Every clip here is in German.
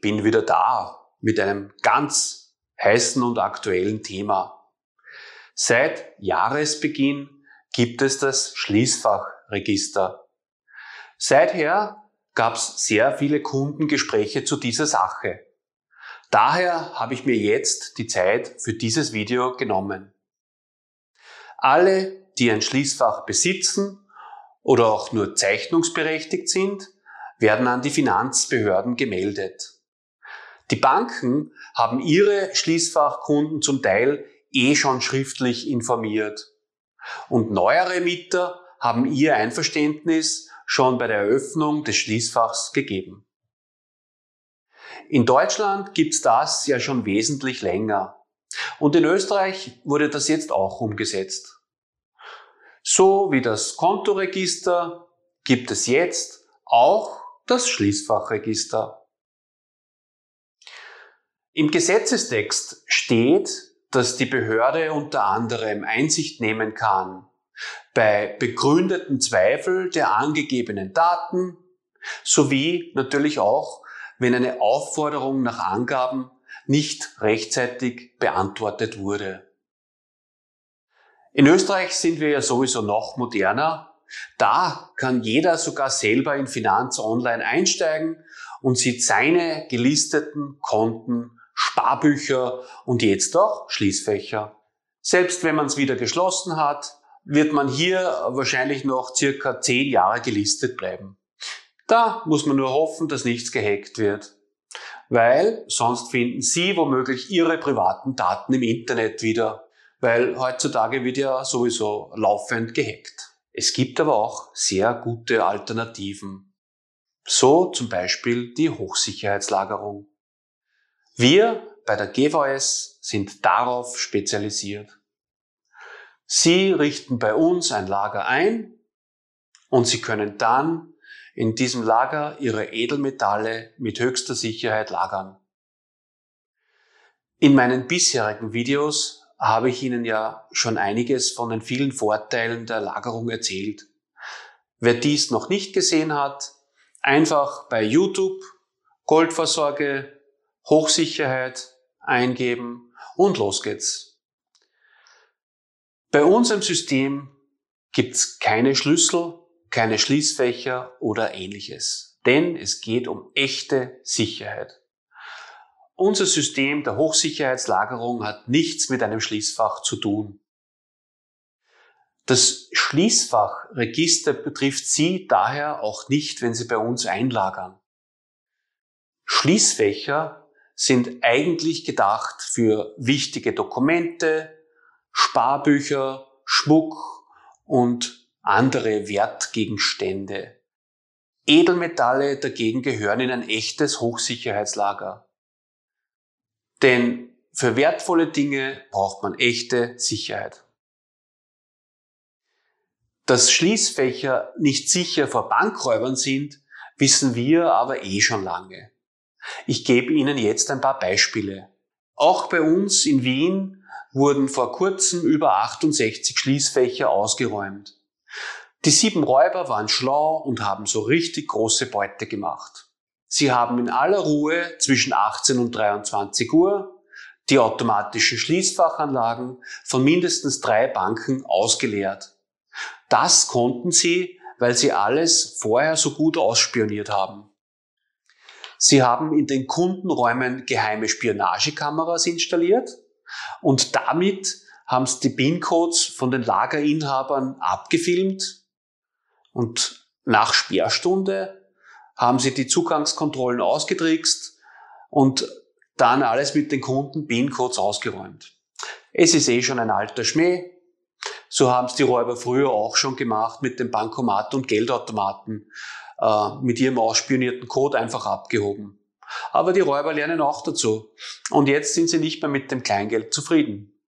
bin wieder da mit einem ganz heißen und aktuellen Thema. Seit Jahresbeginn gibt es das Schließfachregister. Seither gab es sehr viele Kundengespräche zu dieser Sache. Daher habe ich mir jetzt die Zeit für dieses Video genommen. Alle, die ein Schließfach besitzen oder auch nur zeichnungsberechtigt sind, werden an die Finanzbehörden gemeldet. Die Banken haben ihre Schließfachkunden zum Teil eh schon schriftlich informiert. Und neuere Mieter haben ihr Einverständnis schon bei der Eröffnung des Schließfachs gegeben. In Deutschland gibt's das ja schon wesentlich länger. Und in Österreich wurde das jetzt auch umgesetzt. So wie das Kontoregister gibt es jetzt auch das Schließfachregister. Im Gesetzestext steht, dass die Behörde unter anderem Einsicht nehmen kann bei begründeten Zweifel der angegebenen Daten sowie natürlich auch, wenn eine Aufforderung nach Angaben nicht rechtzeitig beantwortet wurde. In Österreich sind wir ja sowieso noch moderner. Da kann jeder sogar selber in Finanz Online einsteigen und sieht seine gelisteten Konten, Sparbücher und jetzt auch Schließfächer. Selbst wenn man es wieder geschlossen hat, wird man hier wahrscheinlich noch circa zehn Jahre gelistet bleiben. Da muss man nur hoffen, dass nichts gehackt wird. Weil sonst finden Sie womöglich Ihre privaten Daten im Internet wieder. Weil heutzutage wird ja sowieso laufend gehackt. Es gibt aber auch sehr gute Alternativen. So zum Beispiel die Hochsicherheitslagerung. Wir bei der GVS sind darauf spezialisiert. Sie richten bei uns ein Lager ein und Sie können dann in diesem Lager Ihre Edelmetalle mit höchster Sicherheit lagern. In meinen bisherigen Videos habe ich Ihnen ja schon einiges von den vielen Vorteilen der Lagerung erzählt. Wer dies noch nicht gesehen hat, einfach bei YouTube Goldvorsorge, Hochsicherheit eingeben und los geht's. Bei unserem System gibt's keine Schlüssel, keine Schließfächer oder ähnliches, denn es geht um echte Sicherheit. Unser System der Hochsicherheitslagerung hat nichts mit einem Schließfach zu tun. Das Schließfachregister betrifft Sie daher auch nicht, wenn Sie bei uns einlagern. Schließfächer sind eigentlich gedacht für wichtige Dokumente, Sparbücher, Schmuck und andere Wertgegenstände. Edelmetalle dagegen gehören in ein echtes Hochsicherheitslager. Denn für wertvolle Dinge braucht man echte Sicherheit. Dass Schließfächer nicht sicher vor Bankräubern sind, wissen wir aber eh schon lange. Ich gebe Ihnen jetzt ein paar Beispiele. Auch bei uns in Wien wurden vor kurzem über 68 Schließfächer ausgeräumt. Die sieben Räuber waren schlau und haben so richtig große Beute gemacht. Sie haben in aller Ruhe zwischen 18 und 23 Uhr die automatischen Schließfachanlagen von mindestens drei Banken ausgeleert. Das konnten sie, weil sie alles vorher so gut ausspioniert haben. Sie haben in den Kundenräumen geheime Spionagekameras installiert und damit haben sie die PIN-Codes von den Lagerinhabern abgefilmt und nach Sperrstunde haben sie die Zugangskontrollen ausgetrickst und dann alles mit den Kunden PIN-Codes ausgeräumt. Es ist eh schon ein alter Schmäh. So haben es die Räuber früher auch schon gemacht mit den Bankomaten und Geldautomaten, äh, mit ihrem ausspionierten Code einfach abgehoben. Aber die Räuber lernen auch dazu. Und jetzt sind sie nicht mehr mit dem Kleingeld zufrieden.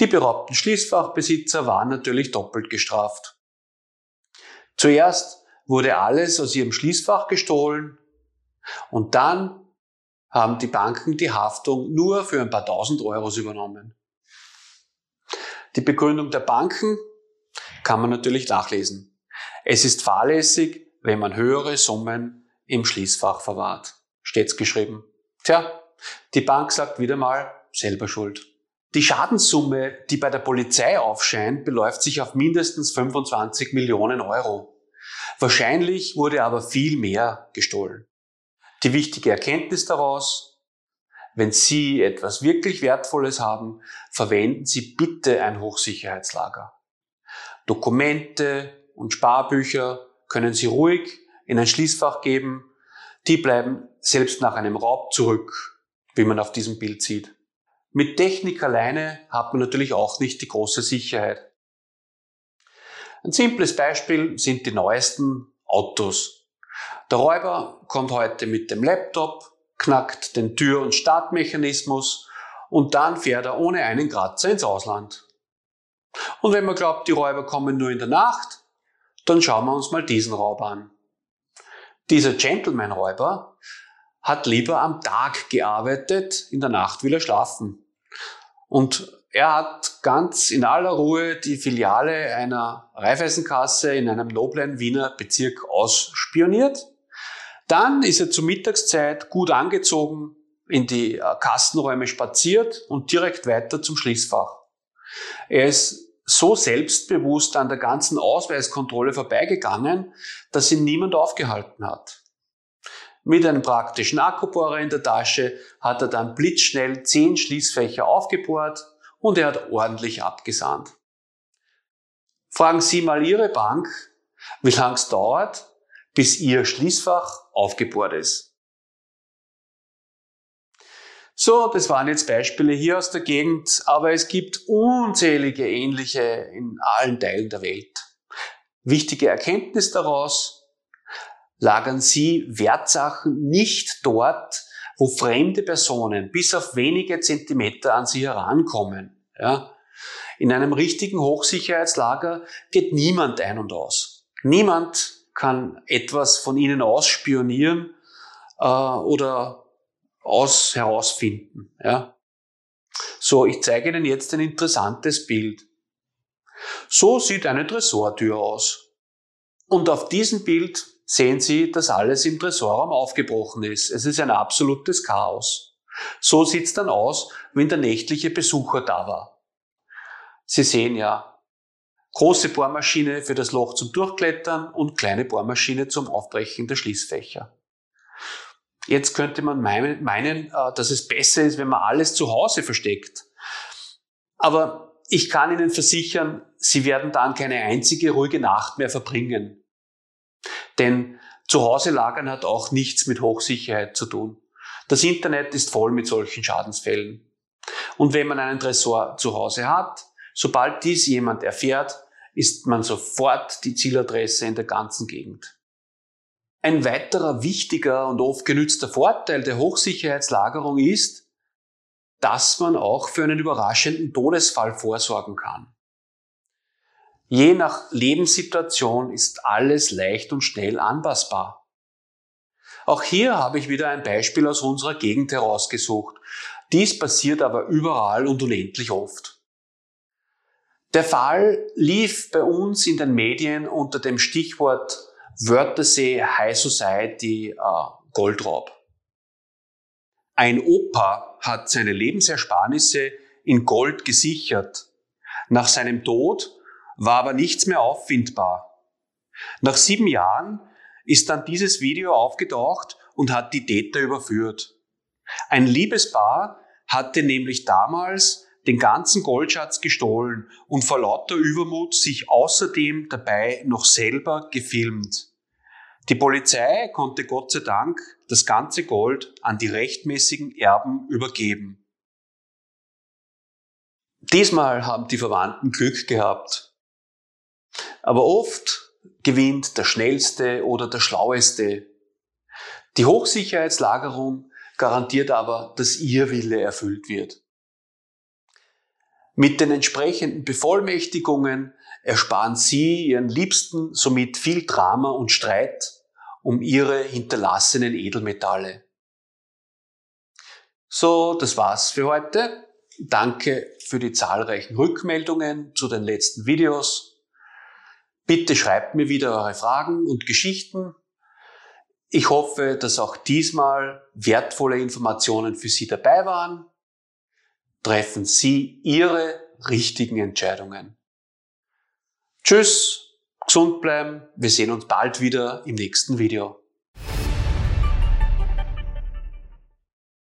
Die beraubten Schließfachbesitzer waren natürlich doppelt gestraft. Zuerst wurde alles aus ihrem Schließfach gestohlen und dann haben die Banken die Haftung nur für ein paar tausend Euros übernommen. Die Begründung der Banken kann man natürlich nachlesen. Es ist fahrlässig, wenn man höhere Summen im Schließfach verwahrt. steht's geschrieben. Tja, die Bank sagt wieder mal, selber schuld. Die Schadenssumme, die bei der Polizei aufscheint, beläuft sich auf mindestens 25 Millionen Euro. Wahrscheinlich wurde aber viel mehr gestohlen. Die wichtige Erkenntnis daraus, wenn Sie etwas wirklich Wertvolles haben, verwenden Sie bitte ein Hochsicherheitslager. Dokumente und Sparbücher können Sie ruhig in ein Schließfach geben. Die bleiben selbst nach einem Raub zurück, wie man auf diesem Bild sieht. Mit Technik alleine hat man natürlich auch nicht die große Sicherheit. Ein simples Beispiel sind die neuesten Autos. Der Räuber kommt heute mit dem Laptop, knackt den Tür- und Startmechanismus und dann fährt er ohne einen Kratzer ins Ausland. Und wenn man glaubt, die Räuber kommen nur in der Nacht, dann schauen wir uns mal diesen Raub an. Dieser Gentleman-Räuber hat lieber am Tag gearbeitet, in der Nacht will er schlafen. Und er hat ganz in aller Ruhe die Filiale einer Raiffeisenkasse in einem noblen Wiener Bezirk ausspioniert. Dann ist er zur Mittagszeit gut angezogen in die äh, Kassenräume spaziert und direkt weiter zum Schließfach. Er ist so selbstbewusst an der ganzen Ausweiskontrolle vorbeigegangen, dass ihn niemand aufgehalten hat. Mit einem praktischen Akkubohrer in der Tasche hat er dann blitzschnell zehn Schließfächer aufgebohrt und er hat ordentlich abgesahnt. Fragen Sie mal Ihre Bank, wie lang es dauert, bis Ihr Schließfach aufgebohrt ist. So, das waren jetzt Beispiele hier aus der Gegend, aber es gibt unzählige ähnliche in allen Teilen der Welt. Wichtige Erkenntnis daraus, lagern Sie Wertsachen nicht dort, wo fremde Personen bis auf wenige Zentimeter an Sie herankommen. Ja? In einem richtigen Hochsicherheitslager geht niemand ein und aus. Niemand kann etwas von Ihnen ausspionieren äh, oder aus herausfinden. Ja? So, ich zeige Ihnen jetzt ein interessantes Bild. So sieht eine Tresortür aus. Und auf diesem Bild sehen Sie, dass alles im Tresorraum aufgebrochen ist. Es ist ein absolutes Chaos. So sieht's dann aus, wenn der nächtliche Besucher da war. Sie sehen ja, große Bohrmaschine für das Loch zum Durchklettern und kleine Bohrmaschine zum Aufbrechen der Schließfächer. Jetzt könnte man meinen, äh, dass es besser ist, wenn man alles zu Hause versteckt. Aber ich kann Ihnen versichern, Sie werden dann keine einzige ruhige Nacht mehr verbringen. Denn zu Hause lagern hat auch nichts mit Hochsicherheit zu tun. Das Internet ist voll mit solchen Schadensfällen. Und wenn man einen Tresor zu Hause hat, sobald dies jemand erfährt, ist man sofort die Zieladresse in der ganzen Gegend. Ein weiterer wichtiger und oft genützter Vorteil der Hochsicherheitslagerung ist, dass man auch für einen überraschenden Todesfall vorsorgen kann. Je nach Lebenssituation ist alles leicht und schnell anpassbar. Auch hier habe ich wieder ein Beispiel aus unserer Gegend herausgesucht. Dies passiert aber überall und unendlich oft. Der Fall lief bei uns in den Medien unter dem Stichwort Wörthersee High Society äh, Goldraub. Ein Opa hat seine Lebensersparnisse in Gold gesichert. Nach seinem Tod war aber nichts mehr auffindbar. Nach sieben Jahren ist dann dieses Video aufgetaucht und hat die Täter überführt. Ein Liebespaar hatte nämlich damals den ganzen Goldschatz gestohlen und vor lauter Übermut sich außerdem dabei noch selber gefilmt. Die Polizei konnte Gott sei Dank das ganze Gold an die rechtmäßigen Erben übergeben. Diesmal haben die Verwandten Glück gehabt. Aber oft gewinnt der Schnellste oder der Schlaueste. Die Hochsicherheitslagerung garantiert aber, dass Ihr Wille erfüllt wird. Mit den entsprechenden Bevollmächtigungen ersparen Sie Ihren Liebsten somit viel Drama und Streit um Ihre hinterlassenen Edelmetalle. So, das war's für heute. Danke für die zahlreichen Rückmeldungen zu den letzten Videos. Bitte schreibt mir wieder eure Fragen und Geschichten. Ich hoffe, dass auch diesmal wertvolle Informationen für Sie dabei waren. Treffen Sie Ihre richtigen Entscheidungen. Tschüss, gesund bleiben, wir sehen uns bald wieder im nächsten Video.